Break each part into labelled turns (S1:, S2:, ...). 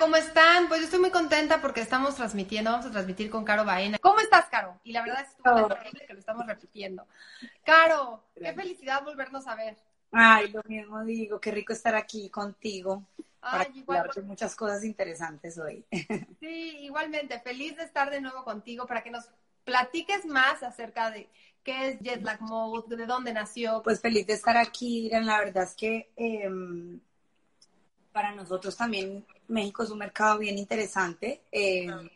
S1: ¿Cómo están? Pues yo estoy muy contenta porque estamos transmitiendo, vamos a transmitir con Caro Baena. ¿Cómo estás, Caro? Y la verdad es que horrible que lo estamos repitiendo. Caro, qué felicidad volvernos a ver.
S2: Ay, lo mismo digo, qué rico estar aquí contigo
S1: Ay,
S2: para
S1: igual-
S2: muchas cosas interesantes hoy.
S1: Sí, igualmente, feliz de estar de nuevo contigo para que nos platiques más acerca de qué es Jet Lag Mode, de dónde nació.
S2: Pues feliz de estar aquí, Irán. La verdad es que em, para nosotros también México es un mercado bien interesante. Em,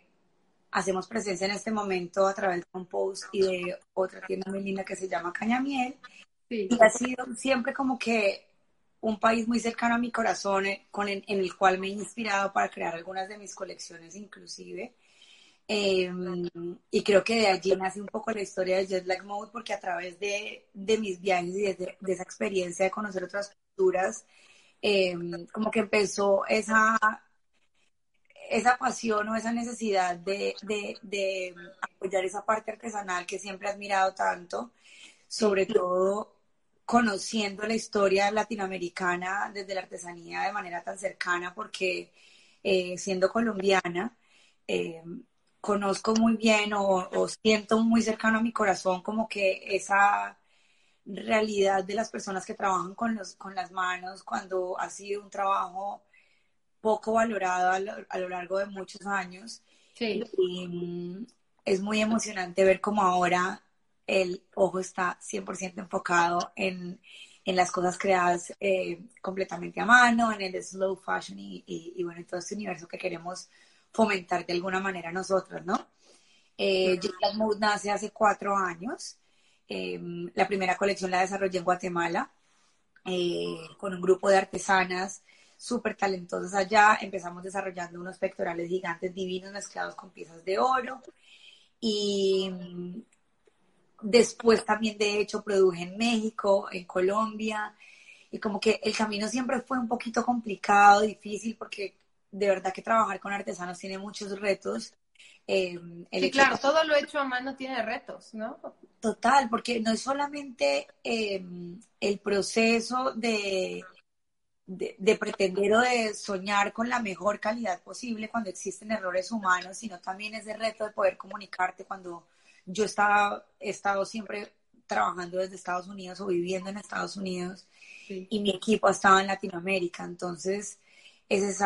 S2: hacemos presencia en este momento a través de un post y de otra tienda muy linda que se llama Cañamiel.
S1: Sí.
S2: Y ha sido siempre como que un país muy cercano a mi corazón, eh, con el- en el cual me he inspirado para crear algunas de mis colecciones inclusive. Eh, y creo que de allí nace un poco la historia de Jet Lag Mode, porque a través de, de mis viajes y de, de esa experiencia de conocer otras culturas, eh, como que empezó esa, esa pasión o esa necesidad de, de, apoyar esa parte artesanal que siempre he admirado tanto, sobre todo conociendo la historia latinoamericana desde la artesanía de manera tan cercana, porque eh, siendo colombiana, eh, conozco muy bien o siento muy cercano a mi corazón como que esa realidad de las personas que trabajan con, los, con las manos cuando ha sido un trabajo poco valorado a lo, a lo largo de muchos años.
S1: Sí.
S2: Y mm, es muy emocionante ver cómo ahora el ojo está 100% enfocado en, en las cosas creadas eh, completamente a mano, en el slow fashion y, y, y bueno, en todo este universo que queremos fomentar de alguna manera nosotros, ¿no? Eh, Mode nace hace cuatro años. Eh, la primera colección la desarrollé en Guatemala eh, con un grupo de artesanas súper talentosas allá. Empezamos desarrollando unos pectorales gigantes divinos mezclados con piezas de oro. Y mm, después también, de hecho, produje en México, en Colombia. Y como que el camino siempre fue un poquito complicado, difícil, porque de verdad que trabajar con artesanos tiene muchos retos. Eh, el
S1: Sí,
S2: hecho
S1: claro,
S2: de-
S1: todo lo hecho a mano tiene retos, ¿no?
S2: Total, porque no es solamente eh, el proceso de, de, de pretender o de soñar con la mejor calidad posible cuando existen errores humanos, sino también ese reto de poder comunicarte cuando yo estaba, he estado siempre trabajando desde Estados Unidos o viviendo en Estados Unidos
S1: Sí.
S2: y mi equipo estaba en Latinoamérica. Entonces, es ese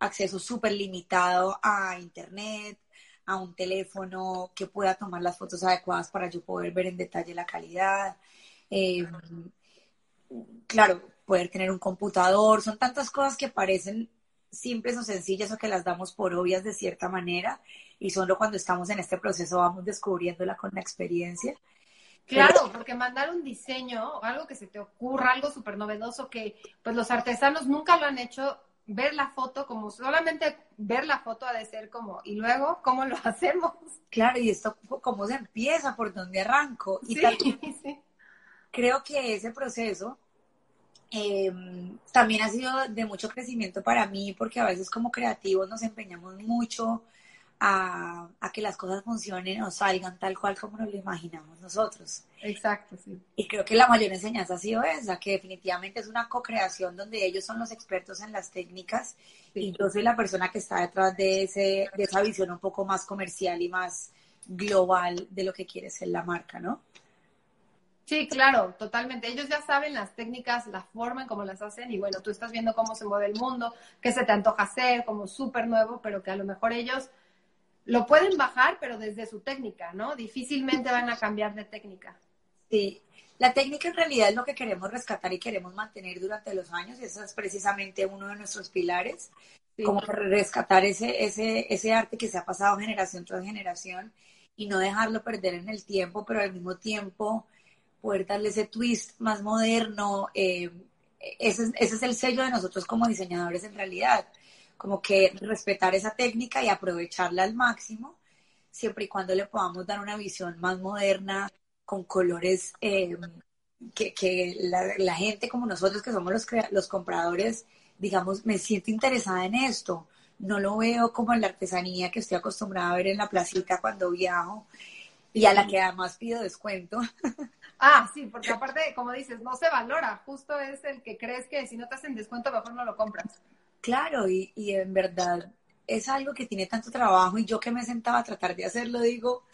S2: acceso súper limitado a Internet, a un teléfono que pueda tomar las fotos adecuadas para yo poder ver en detalle la calidad. Eh, claro, poder tener un computador, son tantas cosas que parecen simples o sencillas o que las damos por obvias de cierta manera y solo cuando estamos en este proceso vamos descubriéndola con la experiencia.
S1: Claro, porque mandar un diseño, algo que se te ocurra, algo súper novedoso que pues los artesanos nunca lo han hecho, ver la foto como solamente ver la foto ha de ser como, y luego, ¿cómo lo hacemos?
S2: Claro, y esto, ¿cómo se empieza? ¿Por dónde arranco? Y
S1: Sí,
S2: también
S1: sí.
S2: creo que ese proceso eh, también ha sido de mucho crecimiento para mí, porque a veces como creativos nos empeñamos mucho a, a que las cosas funcionen o salgan tal cual como nos lo imaginamos nosotros.
S1: Exacto, sí.
S2: Y creo que la mayor enseñanza ha sido esa, que definitivamente es una co-creación donde ellos son los expertos en las técnicas y yo soy la persona que está detrás de, ese, de esa visión un poco más comercial y más global de lo que quiere ser la marca, ¿no?
S1: Sí, claro, totalmente. Ellos ya saben las técnicas, la forma en cómo las hacen y bueno, tú estás viendo cómo se mueve el mundo, qué se te antoja hacer, como súper nuevo, pero que a lo mejor ellos lo pueden bajar, pero desde su técnica, ¿no? Difícilmente van a cambiar de técnica.
S2: Sí, la técnica en realidad es lo que queremos rescatar y queremos mantener durante los años y ese es precisamente uno de nuestros pilares,
S1: Sí.
S2: como rescatar ese, ese, ese arte que se ha pasado generación tras generación y no dejarlo perder en el tiempo, pero al mismo tiempo poder darle ese twist más moderno. eh, ese, es- ese es el sello de nosotros como diseñadores en realidad, como que respetar esa técnica y aprovecharla al máximo, siempre y cuando le podamos dar una visión más moderna, con colores eh, que, la, gente como nosotros que somos los, los compradores, digamos, me siento interesada en esto. No lo veo como en la artesanía que estoy acostumbrada a ver en la placita cuando viajo y a la que además pido descuento.
S1: Ah, sí, porque aparte, como dices, no se valora, justo es el que crees que si no te hacen descuento mejor no lo compras.
S2: Claro, y, y en verdad es algo que tiene tanto trabajo y yo que me sentaba a tratar de hacerlo, digo,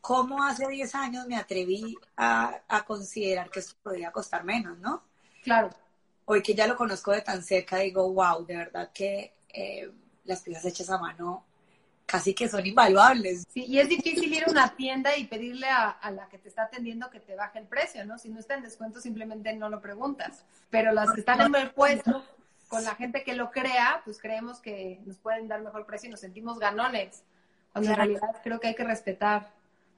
S2: ¿cómo hace 10 años me atreví a, a considerar que esto podría costar menos, no?
S1: Claro.
S2: Hoy que ya lo conozco de tan cerca, digo, wow, de verdad que eh, las piezas hechas a mano casi que son invaluables.
S1: Sí, y es difícil ir a una tienda y pedirle a, a, la que te está atendiendo que te baje el precio, ¿no? Si no está en descuento, simplemente no lo preguntas. Pero las que están en el puesto, con la gente que lo crea, pues creemos que nos pueden dar mejor precio y nos sentimos ganones. Cuando en realidad creo que hay que respetar,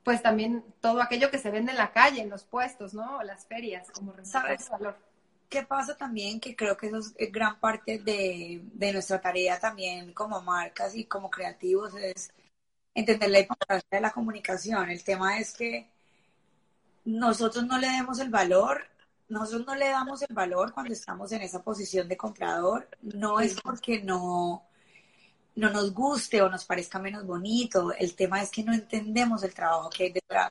S1: pues también todo aquello que se vende en la calle, en los puestos, ¿no? Las ferias, como
S2: ¿Sabes? valor. ¿Qué pasa también? Que creo que eso es gran parte de, de, nuestra tarea también como marcas y como creativos, es entender la importancia de la comunicación. El tema es que nosotros no le demos el valor, nosotros no le damos el valor cuando estamos en esa posición de comprador, no es porque no, no nos guste o nos parezca menos bonito, el tema es que no entendemos el trabajo que hay detrás.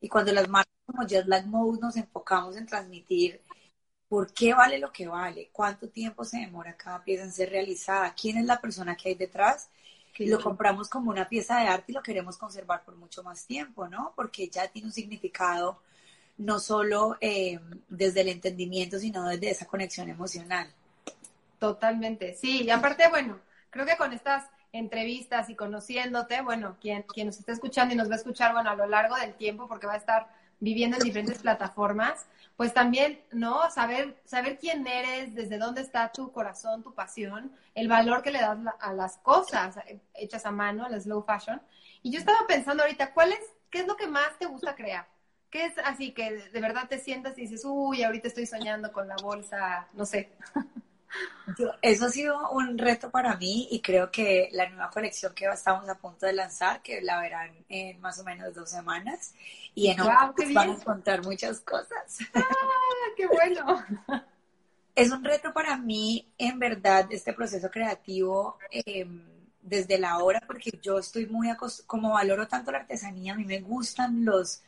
S2: Y cuando las marcas como Jetlag Mode nos enfocamos en transmitir por qué vale lo que vale, cuánto tiempo se demora cada pieza en ser realizada, quién es la persona que hay detrás. Lo compramos como una pieza de arte y lo queremos conservar por mucho más tiempo, ¿no? Porque ya tiene un significado no solo eh, desde el entendimiento, sino desde esa conexión emocional.
S1: Totalmente, sí. Y aparte, bueno, creo que con estas entrevistas y conociéndote, bueno, quien, quien nos está escuchando y nos va a escuchar, bueno, a lo largo del tiempo, porque va a estar viviendo en diferentes plataformas, pues también, ¿no? Saber, saber quién eres, desde dónde está tu corazón, tu pasión, el valor que le das a las cosas hechas a mano, a la slow fashion. Y yo estaba pensando ahorita, ¿cuál es, qué es lo que más te gusta crear? ¿Qué es así que de verdad te sientas y dices, uy, ahorita estoy soñando con la bolsa, no sé?
S2: eso ha sido un reto para mí y creo que la nueva colección que estamos a punto de lanzar, que la verán en más o menos dos semanas, y en wow, van a encontrar muchas cosas.
S1: ¡Ah, qué bueno!
S2: Es un reto para mí, en verdad, este proceso creativo em, desde la hora, porque yo estoy muy, como valoro tanto la artesanía, a mí me gustan los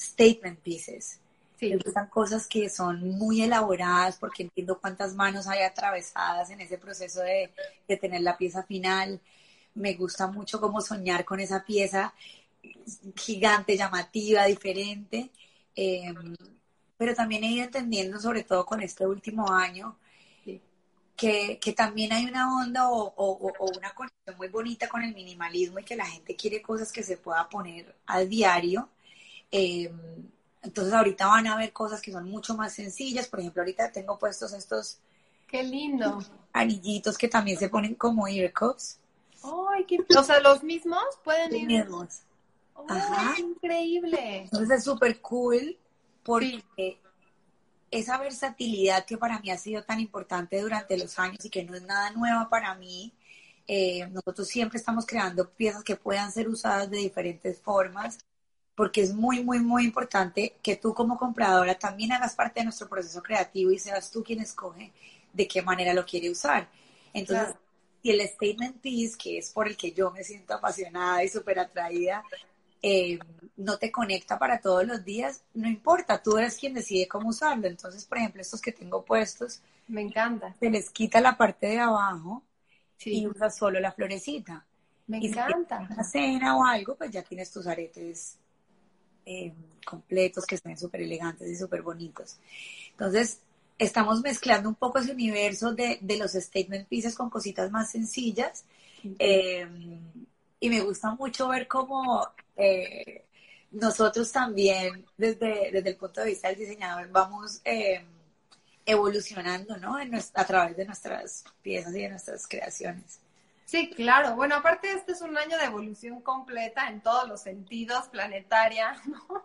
S2: statement pieces. Sí. Gustan cosas que son muy elaboradas porque entiendo cuántas manos hay atravesadas en ese proceso de, de tener la pieza final. Me gusta mucho como soñar con esa pieza gigante, llamativa, diferente. Eh, pero también he ido entendiendo, sobre todo con este último año, que, que, también hay una onda o, o, o, una conexión muy bonita con el minimalismo y que la gente quiere cosas que se pueda poner al diario. Eh, entonces ahorita van a ver cosas que son mucho más sencillas. Por ejemplo, ahorita tengo puestos estos...
S1: ¡Qué lindo!
S2: Anillitos que también se ponen como ear cups.
S1: ¡Ay, qué... O sea, los mismos pueden
S2: ir... mismos.
S1: Ajá. increíble!
S2: Entonces es súper cool porque esa versatilidad que para mí ha sido tan importante durante los años y que no es nada nueva para mí, eh, nosotros siempre estamos creando piezas que puedan ser usadas de diferentes formas porque es muy, muy, muy importante que tú como compradora también hagas parte de nuestro proceso creativo y seas tú quien escoge de qué manera lo quiere usar. Entonces, claro. si el statement piece, que es por el que yo me siento apasionada y súper atraída, eh, no te conecta para todos los días, no importa, tú eres quien decide cómo usarlo. Entonces, por ejemplo, estos que tengo puestos,
S1: me encanta.
S2: Se les quita la parte de abajo sí. y usas solo la florecita.
S1: Me
S2: y
S1: encanta.
S2: Si una cena o algo, pues ya tienes tus aretes eh, completos que se ven súper elegantes y súper bonitos. Entonces, estamos mezclando un poco ese universo de, de los statement pieces con cositas más sencillas. Eh, y me gusta mucho ver cómo eh, nosotros también, desde, desde el punto de vista del diseñador, vamos eh, evolucionando ¿no? En nuestra, a través de nuestras piezas y de nuestras creaciones.
S1: Sí, claro. Bueno, aparte este es un año de evolución completa en todos los sentidos, planetaria, ¿no?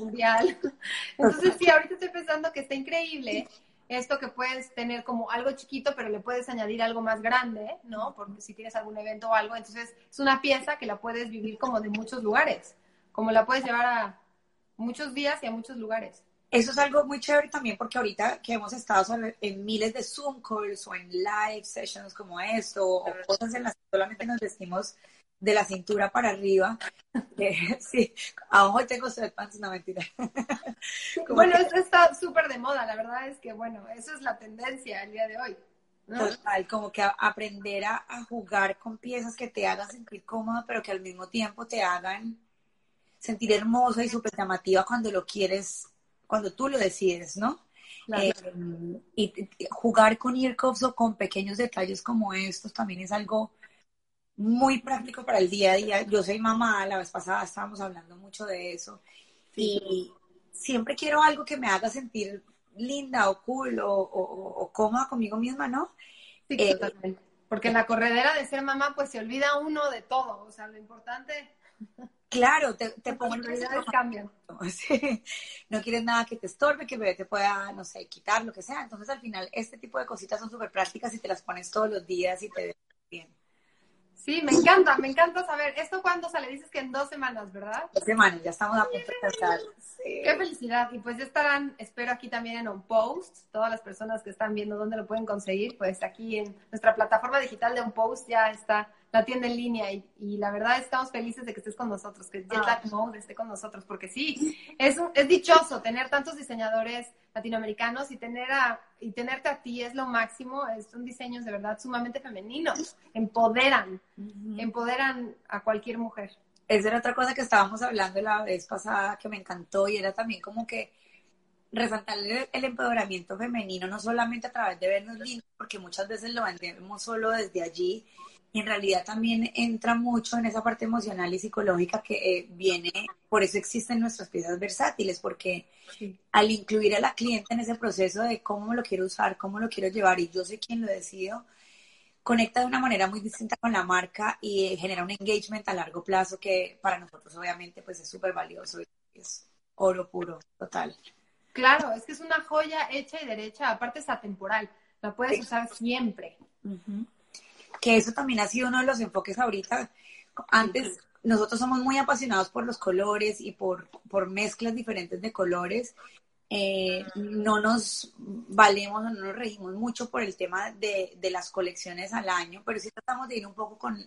S1: mundial. Entonces sí, ahorita estoy pensando que está increíble esto que puedes tener como algo chiquito, pero le puedes añadir algo más grande, ¿no? Porque si tienes algún evento o algo, entonces es una pieza que la puedes vivir como de muchos lugares, como la puedes llevar a muchos días y a muchos lugares.
S2: Eso es algo muy chévere también porque ahorita que hemos estado en miles de Zoom calls o en live sessions como esto o cosas en las que solamente nos vestimos de la cintura para arriba. Eh, sí, aún tengo sweatpants, no mentira.
S1: bueno, esto está súper de moda, la verdad es que, bueno, eso es la tendencia el día de hoy.
S2: Total, como que aprender a, a, jugar con piezas que te hagan sentir cómoda, pero que al mismo tiempo te hagan sentir hermosa y súper llamativa cuando lo quieres cuando tú lo decides, ¿no? Eh, y, jugar con earcuffs o con pequeños detalles como estos también es algo muy práctico para el día a día. Yo soy mamá, la vez pasada estábamos hablando mucho de eso y siempre quiero algo que me haga sentir linda o cool o, cómoda conmigo misma, ¿no?
S1: Sí, eh, totalmente. Porque en la corredera de ser mamá, pues se olvida uno de todo. O sea, lo importante
S2: Claro, te, te pongo
S1: en cambian.
S2: No quieres nada que te estorbe, que bebé te pueda, no sé, quitar, lo que sea. Entonces, al final, este tipo de cositas son súper prácticas y te las pones todos los días y te ven bien.
S1: Sí, me encanta, me encanta saber. ¿Esto cuándo sale? Dices que en dos semanas, ¿verdad?
S2: Dos semanas, ya estamos a punto de empezar.
S1: Qué felicidad. Y pues ya estarán, espero aquí también en On Post, todas las personas que están viendo dónde lo pueden conseguir, pues aquí en nuestra plataforma digital de On Post ya está la tienda en línea y, y, la verdad estamos felices de que estés con nosotros, que Jetlag Mode esté con nosotros, porque sí, es, es dichoso tener tantos diseñadores latinoamericanos y tener a, y tenerte a ti es lo máximo, son diseños de verdad sumamente femeninos, empoderan, empoderan a cualquier mujer.
S2: Esa era otra cosa que estábamos hablando la vez pasada que me encantó y era también como que resaltar el, empoderamiento femenino, no solamente a través de vernos lindos, porque muchas veces lo vendemos solo desde allí, y en realidad también entra mucho en esa parte emocional y psicológica que eh, viene, por eso existen nuestras piezas versátiles, porque al incluir a la cliente en ese proceso de cómo lo quiero usar, cómo lo quiero llevar y yo soy quien lo decido, conecta de una manera muy distinta con la marca y eh, genera un engagement a largo plazo que para nosotros obviamente pues es súper valioso y es oro puro, total.
S1: Claro, es que es una joya hecha y derecha, aparte es atemporal, la puedes usar siempre
S2: que eso también ha sido uno de los enfoques ahorita. Antes nosotros somos muy apasionados por los colores y por, por mezclas diferentes de colores. Eh, no nos valemos no nos regimos mucho por el tema de, de, las colecciones al año, pero sí tratamos de ir un poco con,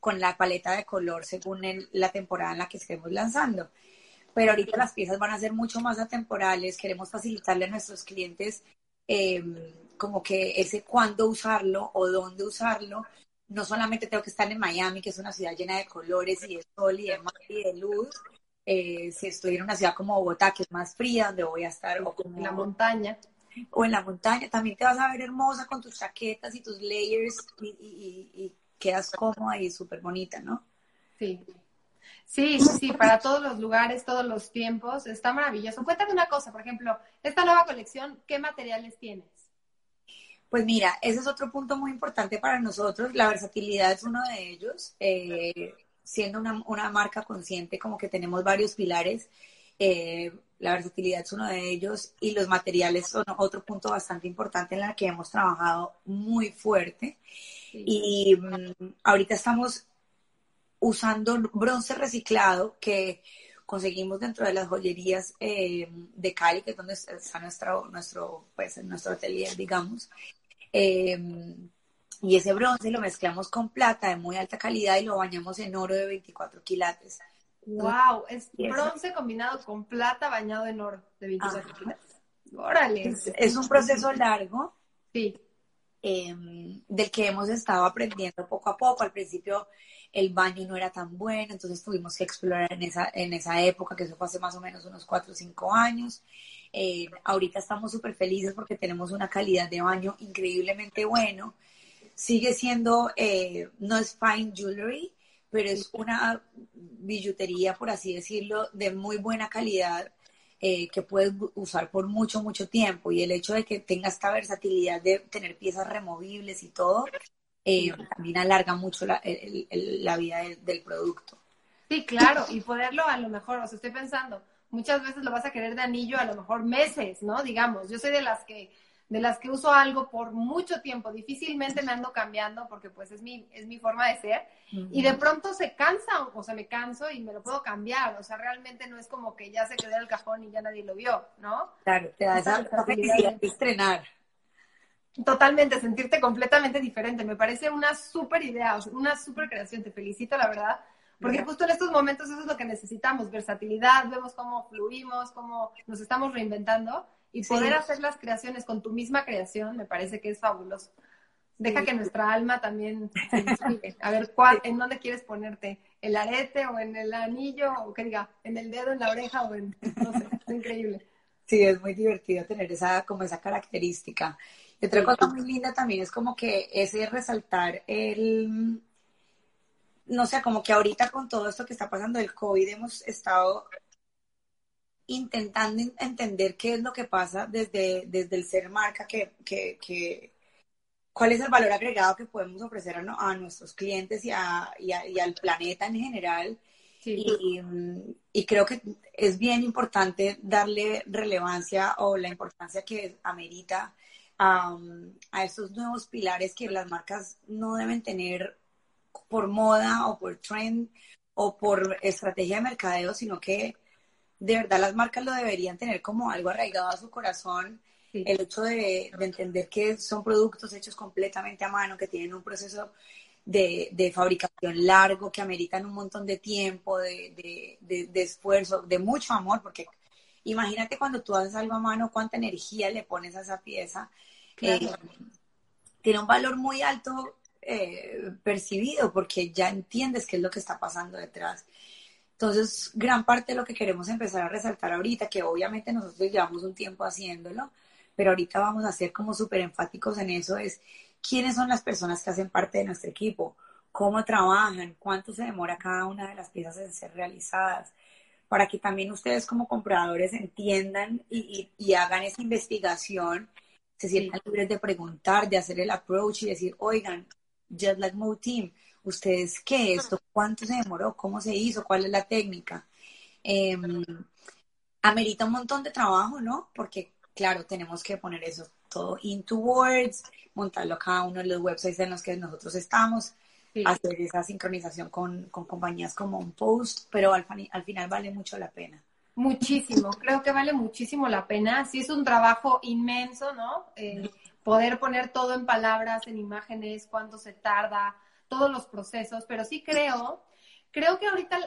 S2: con la paleta de color según la temporada en la que estemos lanzando. Pero ahorita las piezas van a ser mucho más atemporales, queremos facilitarle a nuestros clientes eh, como que ese cuándo usarlo o dónde usarlo. No solamente tengo que estar en Miami, que es una ciudad llena de colores y de sol y de mar y de luz. Eh, si estoy en una ciudad como Bogotá, que es más fría, donde voy a estar, o
S1: en la montaña.
S2: O en la montaña, también te vas a ver hermosa con tus chaquetas y tus layers y, y quedas cómoda y súper bonita, ¿no?
S1: Sí. Sí, sí, para todos los lugares, todos los tiempos, está maravilloso. Cuéntame una cosa, por ejemplo, esta nueva colección, ¿qué materiales tienes?
S2: Pues mira, ese es otro punto muy importante para nosotros. La versatilidad es uno de ellos. Eh, siendo una, marca consciente, como que tenemos varios pilares. Eh, la versatilidad es uno de ellos y los materiales son otro punto bastante importante en el que hemos trabajado muy fuerte. Y mm, ahorita estamos usando bronce reciclado que conseguimos dentro de las joyerías eh, de Cali, que es donde está nuestro, nuestro, pues, nuestro atelier, digamos. Em, y ese bronce lo mezclamos con plata de muy alta calidad y lo bañamos en oro de 24 quilates.
S1: ¡Wow! Es bronce combinado con plata bañado en oro de 24 quilates. ¡Órale!
S2: Es, un proceso largo.
S1: Sí.
S2: Em, del que hemos estado aprendiendo poco a poco. Al principio el baño no era tan bueno, entonces tuvimos que explorar en esa, en esa época, que eso fue hace más o menos unos 4 o 5 años. Eh, ahorita estamos súper felices porque tenemos una calidad de baño increíblemente bueno. Sigue siendo, eh, no es fine jewelry, pero es una billutería, por así decirlo, de muy buena calidad eh, que puedes usar por mucho, mucho tiempo. Y el hecho de que tenga esta versatilidad de tener piezas removibles y todo, también alarga mucho la, la vida del producto.
S1: Sí, claro, y poderlo a lo mejor, o sea, estoy pensando, muchas veces lo vas a querer de anillo a lo mejor meses, ¿no? Digamos, yo soy de las que de las que uso algo por mucho tiempo, difícilmente me ando cambiando porque pues es mi, es mi forma de ser y de pronto se cansa o se me canso y me lo puedo cambiar, o sea, realmente no es como que ya se quedó en el cajón y ya nadie lo vio, ¿no?
S2: Claro, te da esa, estrenar.
S1: Totalmente, sentirte completamente diferente, me parece una súper idea, una súper creación, te felicito la verdad, porque justo en estos momentos eso es lo que necesitamos, versatilidad, vemos cómo fluimos, cómo nos estamos reinventando y poder hacer las creaciones con tu misma creación me parece que es fabuloso. Deja que nuestra alma también se inspire. A ver, ¿cuál, ¿en dónde quieres ponerte? ¿El arete o en el anillo? O que diga, en el dedo, en la oreja o en... No sé, es increíble.
S2: Sí, es muy divertido tener esa, como esa característica. Y otra cosa muy linda también es como que ese resaltar el, no sé, como que ahorita con todo esto que está pasando del COVID hemos estado intentando entender qué es lo que pasa desde, desde el ser marca, que, que, que cuál es el valor agregado que podemos ofrecer a, a nuestros clientes y, a, y, y, al planeta en general. Y, y, creo que es bien importante darle relevancia o la importancia que amerita a, a estos nuevos pilares que las marcas no deben tener por moda o por trend o por estrategia de mercadeo, sino que de verdad las marcas lo deberían tener como algo arraigado a su corazón. El hecho de, entender que son productos hechos completamente a mano, que tienen un proceso de, fabricación largo, que ameritan un montón de tiempo, de, esfuerzo, de mucho amor, porque imagínate cuando tú haces algo a mano, cuánta energía le pones a esa pieza. Eh, tiene un valor muy alto eh, percibido porque ya entiendes qué es lo que está pasando detrás. Entonces, gran parte de lo que queremos empezar a resaltar ahorita, que obviamente nosotros llevamos un tiempo haciéndolo, pero ahorita vamos a ser como súper enfáticos en eso, es quiénes son las personas que hacen parte de nuestro equipo, cómo trabajan, cuánto se demora cada una de las piezas en ser realizadas, para que también ustedes como compradores entiendan y, hagan esa investigación, se sientan libres de preguntar, de hacer el approach y decir, oigan, Jet Lag Mode Team, ¿Ustedes qué? ¿Esto cuánto se demoró? ¿Cómo se hizo? ¿Cuál es la técnica? Em, amerita un montón de trabajo, ¿no? Porque, claro, tenemos que poner eso todo into words, montarlo cada uno de los websites en los que nosotros estamos, hacer esa sincronización con, compañías como un post, pero al, al final vale mucho la pena.
S1: Muchísimo, creo que vale muchísimo la pena. Sí es un trabajo inmenso, ¿no? Eh, poder poner todo en palabras, en imágenes, cuánto se tarda, todos los procesos, pero sí creo, creo que ahorita,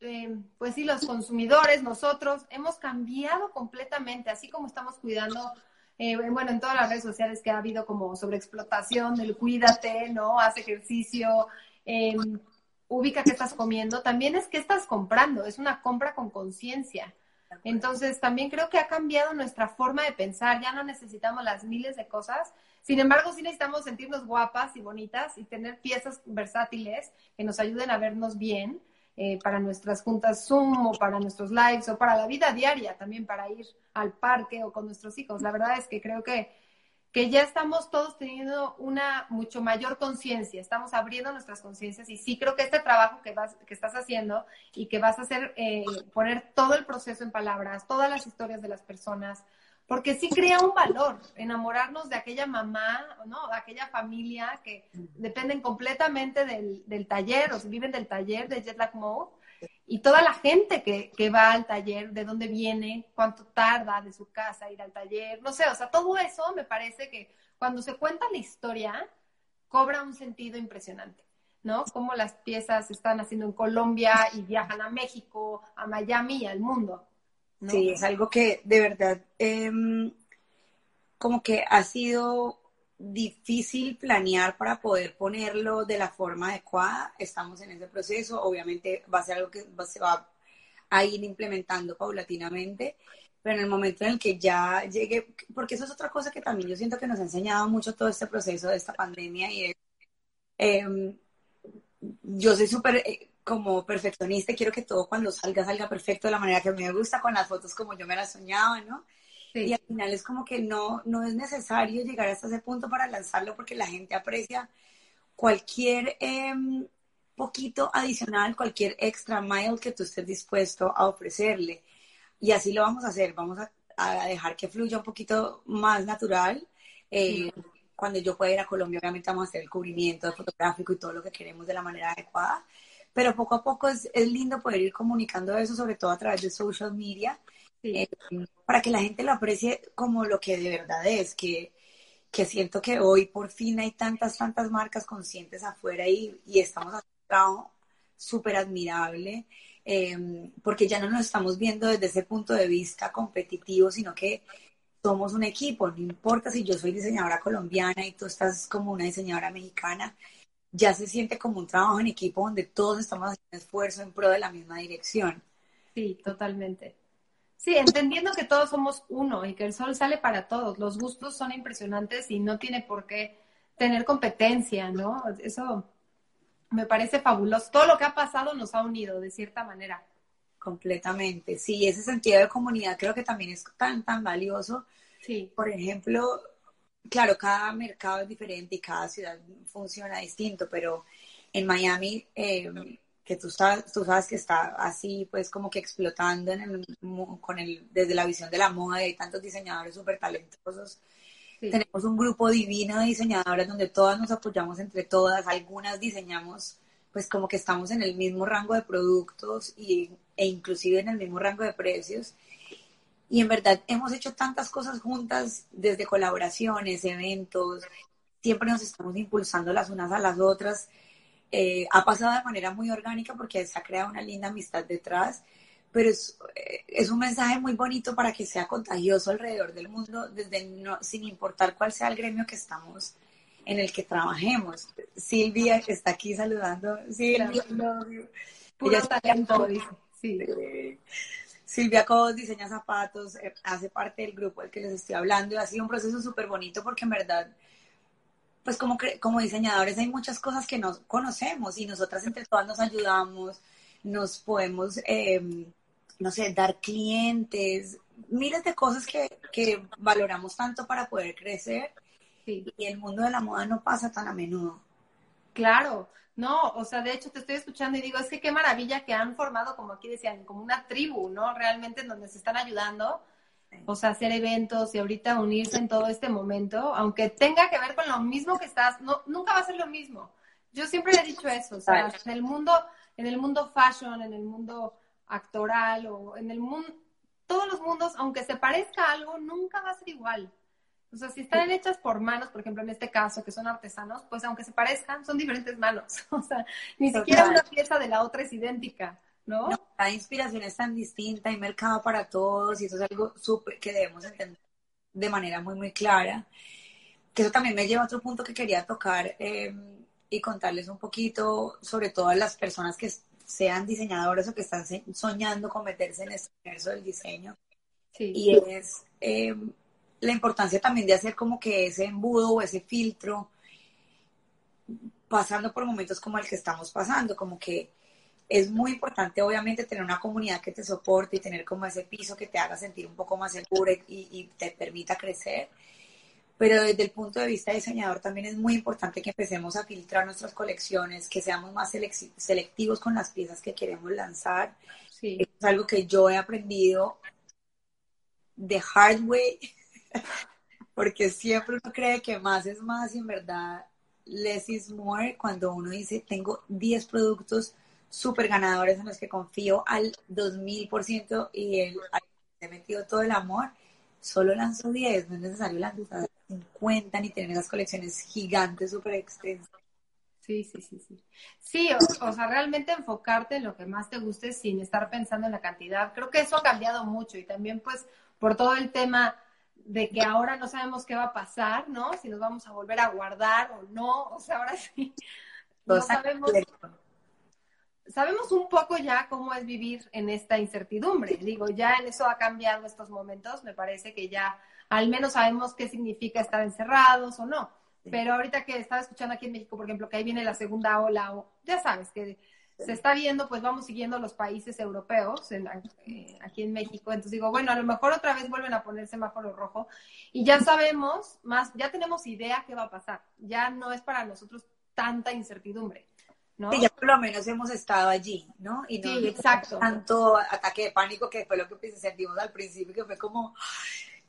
S1: eh, pues sí, los consumidores, nosotros, hemos cambiado completamente, así como estamos cuidando, eh, bueno, en todas las redes sociales que ha habido como sobreexplotación del cuídate, ¿no? Haz ejercicio, em, ubica qué estás comiendo, también es qué estás comprando, es una compra con conciencia. Entonces, también creo que ha cambiado nuestra forma de pensar, ya no necesitamos las miles de cosas, sin embargo, sí necesitamos sentirnos guapas y bonitas y tener piezas versátiles que nos ayuden a vernos bien eh, para nuestras juntas Zoom o para nuestros lives o para la vida diaria también, para ir al parque o con nuestros hijos. La verdad es que creo que, que ya estamos todos teniendo una mucho mayor conciencia, estamos abriendo nuestras conciencias y sí creo que este trabajo que, vas, que estás haciendo y que vas a hacer, eh, poner todo el proceso en palabras, todas las historias de las personas, porque sí crea un valor enamorarnos de aquella mamá, ¿no? De aquella familia que dependen completamente del, taller, o viven del taller de Jetlag Mode, y toda la gente que, que, va al taller, de dónde viene, cuánto tarda de su casa ir al taller, no sé, o sea, todo eso me parece que cuando se cuenta la historia, cobra un sentido impresionante. ¿no? Cómo las piezas se están haciendo en Colombia y viajan a México, a Miami al mundo.
S2: Sí, es algo que de verdad em, como que ha sido difícil planear para poder ponerlo de la forma adecuada. Estamos en ese proceso. Obviamente va a ser algo que se va a ir implementando paulatinamente, pero en el momento en el que ya llegue, porque eso es otra cosa que también yo siento que nos ha enseñado mucho todo este proceso de esta pandemia y es, em, yo soy súper eh, como perfeccionista, quiero que todo cuando salga salga perfecto de la manera que a mí me gusta, con las fotos como yo me las soñaba, ¿no? Y al final es como que no, no es necesario llegar hasta ese punto para lanzarlo porque la gente aprecia cualquier em, poquito adicional, cualquier extra mile que tú estés dispuesto a ofrecerle. Y así lo vamos a hacer. Vamos a, a dejar que fluya un poquito más natural. Eh, cuando yo pueda ir a Colombia, obviamente vamos a hacer el cubrimiento fotográfico y todo lo que queremos de la manera adecuada. Pero poco a poco es, es lindo poder ir comunicando eso, sobre todo a través de social media, eh, para que la gente lo aprecie como lo que de verdad es, que, que siento que hoy por fin hay tantas, tantas marcas conscientes afuera y, y estamos haciendo un trabajo súper admirable, eh, porque ya no nos estamos viendo desde ese punto de vista competitivo, sino que somos un equipo, no importa si yo soy diseñadora colombiana y tú estás como una diseñadora mexicana, ya se siente como un trabajo en equipo donde todos estamos haciendo esfuerzo en pro de la misma dirección.
S1: Sí, totalmente. Sí, entendiendo que todos somos uno y que el sol sale para todos. Los gustos son impresionantes y no tiene por qué tener competencia, ¿no? Eso me parece fabuloso. Todo lo que ha pasado nos ha unido de cierta manera.
S2: Completamente, sí, ese sentido de comunidad creo que también es tan, tan valioso.
S1: Sí.
S2: Por ejemplo, claro, cada mercado es diferente y cada ciudad funciona distinto, pero en Miami, eh, que tú sabes, tú sabes que está así, pues como que explotando en el, con el, desde la visión de la moda y hay tantos diseñadores súper talentosos. Sí. Tenemos un grupo divino de diseñadoras donde todas nos apoyamos entre todas, algunas diseñamos pues como que estamos en el mismo rango de productos y, e inclusive en el mismo rango de precios. Y en verdad hemos hecho tantas cosas juntas, desde colaboraciones, eventos, siempre nos estamos impulsando las unas a las otras. Eh, ha pasado de manera muy orgánica porque se ha creado una linda amistad detrás, pero es, eh, es un mensaje muy bonito para que sea contagioso alrededor del mundo, desde no, sin importar cuál sea el gremio que estamos en el que trabajemos. Silvia está aquí saludando. Silvia,
S1: Puro talento,
S2: sí. Silvia Cos diseña zapatos, eh, hace parte del grupo del que les estoy hablando y ha sido un proceso súper bonito porque en verdad, pues como, como diseñadores hay muchas cosas que no conocemos y nosotras entre todas nos ayudamos, nos podemos, eh, no sé, dar clientes, miles de cosas que, que valoramos tanto para poder crecer Sí. Y el mundo de la moda no pasa tan a menudo.
S1: Claro, no, o sea, de hecho te estoy escuchando y digo, es que qué maravilla que han formado, como aquí decían, como una tribu, ¿no? Realmente en donde se están ayudando, o sea, hacer eventos y ahorita unirse en todo este momento, aunque tenga que ver con lo mismo que estás, no, nunca va a ser lo mismo. Yo siempre le he dicho eso, o sea, en el mundo, en el mundo fashion, en el mundo actoral o en el mundo, todos los mundos, aunque se parezca a algo, nunca va a ser igual. O sea, si están hechas por manos, por ejemplo, en este caso, que son artesanos, pues aunque se parezcan, son diferentes manos. O sea, ni siquiera una pieza de la otra es idéntica, ¿no? no
S2: la inspiración es tan distinta, hay mercado para todos y eso es algo súper que debemos entender de manera muy, muy clara. Que eso también me lleva a otro punto que quería tocar eh, y contarles un poquito sobre todas las personas que sean diseñadores o que están soñando con meterse en este universo del diseño. Sí. Y es... Eh, la importancia también de hacer como que ese embudo o ese filtro, pasando por momentos como el que estamos pasando, como que es muy importante obviamente tener una comunidad que te soporte y tener como ese piso que te haga sentir un poco más seguro y, y te permita crecer. Pero desde el punto de vista de diseñador también es muy importante que empecemos a filtrar nuestras colecciones, que seamos más selectivos con las piezas que queremos lanzar.
S1: Sí.
S2: Es algo que yo he aprendido de hard way porque siempre uno cree que más es más y en verdad less is more cuando uno dice tengo 10 productos súper ganadores en los que confío al 2000% y el, he metido todo el amor, solo lanzo 10, no es necesario lanzar 50 ni tener esas colecciones gigantes súper extensas.
S1: Sí, sí, sí, sí. Sí, o, o, sea, realmente enfocarte en lo que más te guste sin estar pensando en la cantidad. Creo que eso ha cambiado mucho y también pues por todo el tema de que ahora no sabemos qué va a pasar, ¿no? Si nos vamos a volver a guardar o no, o sea, ahora sí, no sabemos. Sabemos un poco ya cómo es vivir en esta incertidumbre. Digo, ya en eso ha cambiado estos momentos. Me parece que ya al menos sabemos qué significa estar encerrados o no. Pero ahorita que estaba escuchando aquí en México, por ejemplo, que ahí viene la segunda ola, o ya sabes que se está viendo, pues vamos siguiendo los países europeos en, eh, aquí en México. Entonces digo, bueno, a lo mejor otra vez vuelven a poner semáforo rojo y ya sabemos más, ya tenemos idea qué va a pasar. Ya no es para nosotros tanta incertidumbre. ¿no?
S2: Sí, ya por lo menos hemos estado allí, ¿no? Y no
S1: sí, exacto.
S2: Tanto ataque de pánico que fue lo que pues, sentimos al principio, que fue como,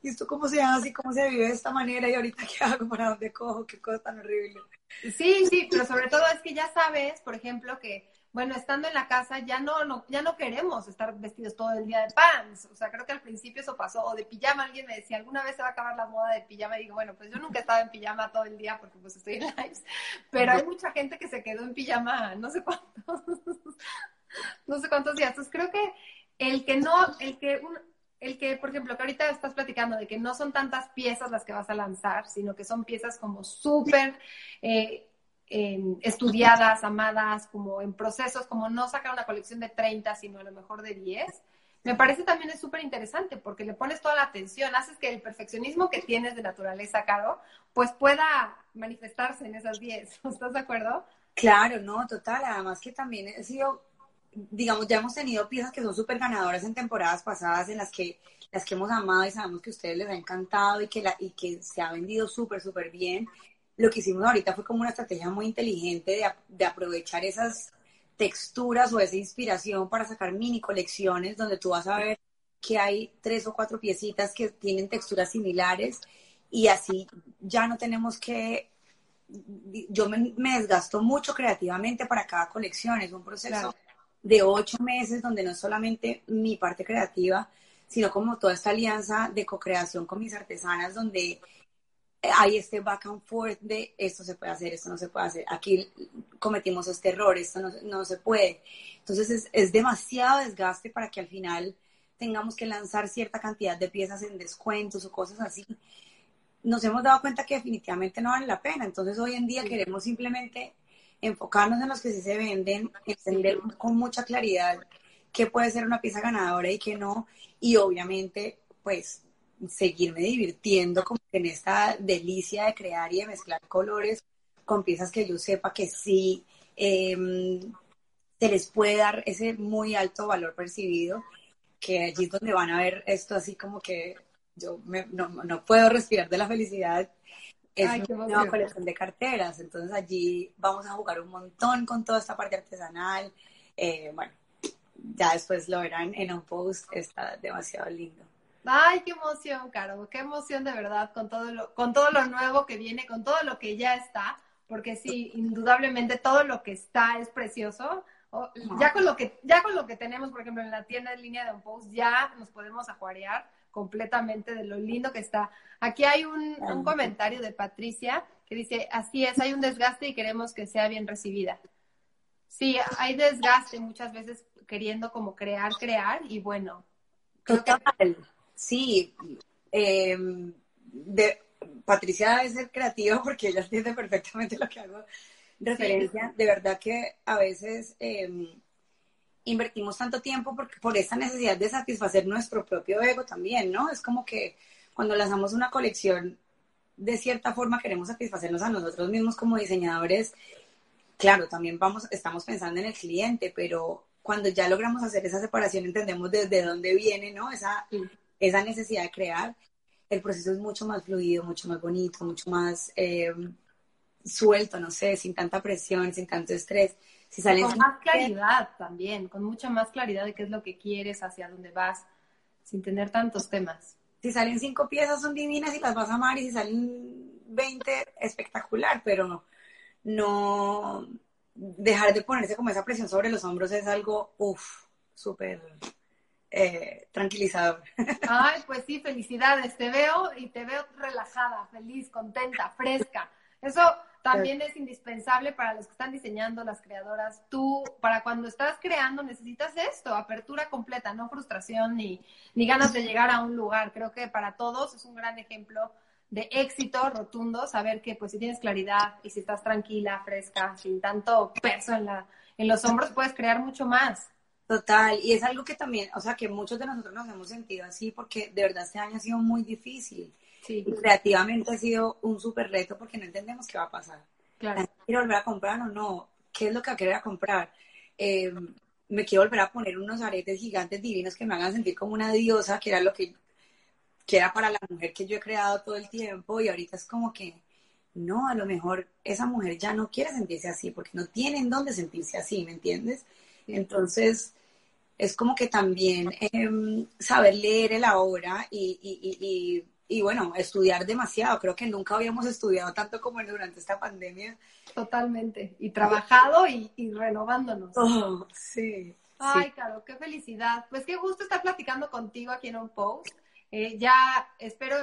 S2: ¿y esto cómo se hace? ¿Cómo se vive de esta manera? ¿Y ahorita qué hago? ¿Para dónde cojo? ¿Qué cosa tan horrible?
S1: Sí, sí, pero sobre todo es que ya sabes, por ejemplo, que bueno, estando en la casa ya no, no, ya no queremos estar vestidos todo el día de pants. O sea, creo que al principio eso pasó. O de pijama, alguien me decía, ¿alguna vez se va a acabar la moda de pijama? Y digo, bueno, pues yo nunca he estado en pijama todo el día porque pues estoy en lives. Pero hay mucha gente que se quedó en pijama no sé cuántos, no sé cuántos días. Entonces creo que el que no, el que, el que, por ejemplo, que ahorita estás platicando de que no son tantas piezas las que vas a lanzar, sino que son piezas como súper... Eh, estudiadas, amadas, como en procesos, como no sacar una colección de 30, sino a lo mejor de 10, me parece también es súper interesante porque le pones toda la atención, haces que el perfeccionismo que tienes de naturaleza, Caro, pues pueda manifestarse en esas 10. ¿Estás de acuerdo?
S2: Claro, no, total. Además que también he sido, digamos, ya hemos tenido piezas que son súper ganadoras en temporadas pasadas en las que las que hemos amado y sabemos que a ustedes les ha encantado y que, la, y que se ha vendido súper, súper bien lo que hicimos ahorita fue como una estrategia muy inteligente de, aprovechar esas texturas o esa inspiración para sacar mini colecciones donde tú vas a ver que hay tres o cuatro piecitas que tienen texturas similares y así ya no tenemos que yo me, desgasto mucho creativamente para cada colección. Es un proceso de ocho meses donde no es solamente mi parte creativa sino como toda esta alianza de co-creación con mis artesanas donde hay este back and forth de esto se puede hacer, esto no se puede hacer, aquí cometimos este error, esto no, no se puede. Entonces es, es, demasiado desgaste para que al final tengamos que lanzar cierta cantidad de piezas en descuentos o cosas así. Nos hemos dado cuenta que definitivamente no vale la pena. Entonces hoy en día queremos simplemente enfocarnos en los que sí se venden, entender con mucha claridad qué puede ser una pieza ganadora y qué no. Y obviamente, pues seguirme divirtiendo como en esta delicia de crear y de mezclar colores con piezas que yo sepa que sí em, se les puede dar ese muy alto valor percibido, que allí es donde van a ver esto así como que yo no, puedo respirar de la felicidad. Es una colección de carteras, entonces allí vamos a jugar un montón con toda esta parte artesanal. Eh, bueno, ya después lo verán en un post, está demasiado lindo.
S1: Ay, qué emoción, Caro, qué emoción de verdad con todo lo, con todo lo nuevo que viene, con todo lo que ya está, porque sí, indudablemente todo lo que está es precioso. ya con lo que, ya con lo que tenemos, por ejemplo, en la tienda en línea de un post, ya nos podemos ajuarear completamente de lo lindo que está. Aquí hay un, un comentario de Patricia que dice, así es, hay un desgaste y queremos que sea bien recibida. Sí, hay desgaste muchas veces queriendo como crear, crear y bueno.
S2: Total. Sí, em, de, Patricia debe ser creativa porque ella entiende perfectamente lo que hago referencia. De verdad que a veces em, invertimos tanto tiempo por, por esta necesidad de satisfacer nuestro propio ego también, ¿no? Es como que cuando lanzamos una colección, de cierta forma queremos satisfacernos a nosotros mismos como diseñadores. Claro, también vamos, estamos pensando en el cliente, pero cuando ya logramos hacer esa separación entendemos desde dónde viene, ¿no? Esa esa necesidad de crear, el proceso es mucho más fluido, mucho más bonito, mucho más eh, suelto, no sé, sin tanta presión, sin tanto estrés. Si
S1: con más claridad también, con mucha más claridad de qué es lo que quieres, hacia dónde vas, sin tener tantos temas.
S2: Si salen cinco piezas son divinas y las vas a amar, y si salen 20, espectacular, pero no, no dejar de ponerse como esa presión sobre los hombros es algo, uff, súper eh, tranquilizador.
S1: Ay, pues sí, felicidades. Te veo y te veo relajada, feliz, contenta, fresca. Eso también es indispensable para los que están diseñando, las creadoras. Tú, para cuando estás creando, necesitas esto, apertura completa, no frustración ni, ni ganas de llegar a un lugar. Creo que para todos es un gran ejemplo de éxito rotundo, saber que pues si tienes claridad y si estás tranquila, fresca, sin tanto peso en, la, en los hombros, puedes crear mucho más.
S2: Total, y es algo que también, o sea, que muchos de nosotros nos hemos sentido así porque de verdad este año ha sido muy difícil. Sí. Y creativamente ha sido un súper reto porque no entendemos qué va a pasar. Claro. ¿Quiero volver a comprar o no? ¿Qué es lo que va a querer comprar? Eh, me quiero volver a poner unos aretes gigantes divinos que me hagan sentir como una diosa, que era lo que, que era para la mujer que yo he creado todo el tiempo y ahorita es como que no, a lo mejor esa mujer ya no quiere sentirse así porque no tiene en dónde sentirse así, ¿me entiendes? Entonces, es como que también em, saber leer el ahora y, y, y, bueno, estudiar demasiado. Creo que nunca habíamos estudiado tanto como durante esta pandemia.
S1: Totalmente. Y trabajado y, renovándonos.
S2: Oh, sí.
S1: Ay, claro, qué felicidad. Pues qué gusto estar platicando contigo aquí en un post. Eh, ya espero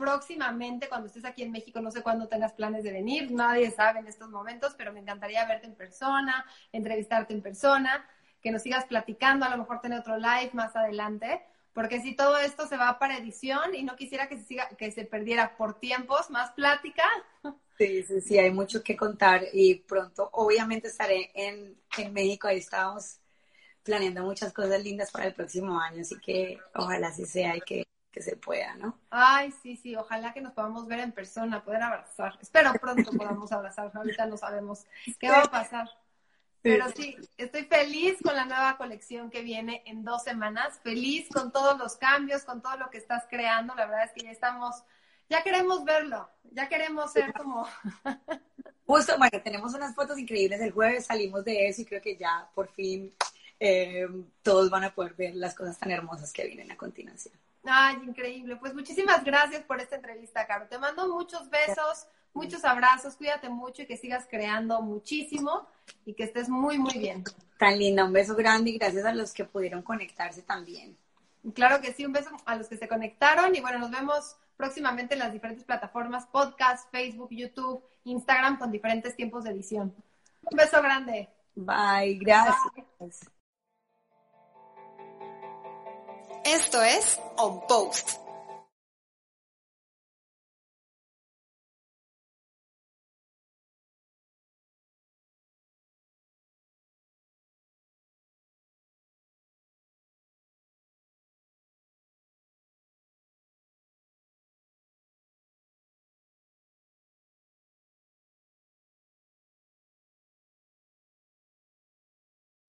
S1: próximamente cuando estés aquí en México, no sé cuándo tengas planes de venir, nadie sabe en estos momentos, pero me encantaría verte en persona, entrevistarte en persona, que nos sigas platicando, a lo mejor tener otro live más adelante, porque si todo esto se va para edición y no quisiera que se siga, que se perdiera por tiempos, más plática.
S2: Sí, sí, sí, hay mucho que contar y pronto obviamente estaré en, en México, ahí estamos planeando muchas cosas lindas para el próximo año, así que ojalá así sea y que que se pueda, ¿no?
S1: Ay, sí, sí, ojalá que nos podamos ver en persona, poder abrazar. Espero pronto podamos abrazar, ahorita no sabemos qué va a pasar. Pero sí, estoy feliz con la nueva colección que viene en dos semanas, feliz con todos los cambios, con todo lo que estás creando, la verdad es que ya estamos, ya queremos verlo, ya queremos ser como...
S2: Justo, bueno, tenemos unas fotos increíbles el jueves, salimos de eso y creo que ya por fin eh, todos van a poder ver las cosas tan hermosas que vienen a continuación.
S1: Ay, increíble. Pues muchísimas gracias por esta entrevista, Caro. Te mando muchos besos, muchos abrazos, cuídate mucho y que sigas creando muchísimo y que estés muy, muy bien.
S2: Tan linda, un beso grande y gracias a los que pudieron conectarse también.
S1: Claro que sí, un beso a los que se conectaron y bueno, nos vemos próximamente en las diferentes plataformas, podcast, Facebook, YouTube, Instagram con diferentes tiempos de edición. Un beso grande.
S2: Bye, gracias.
S3: Esto es On Post.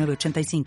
S4: 85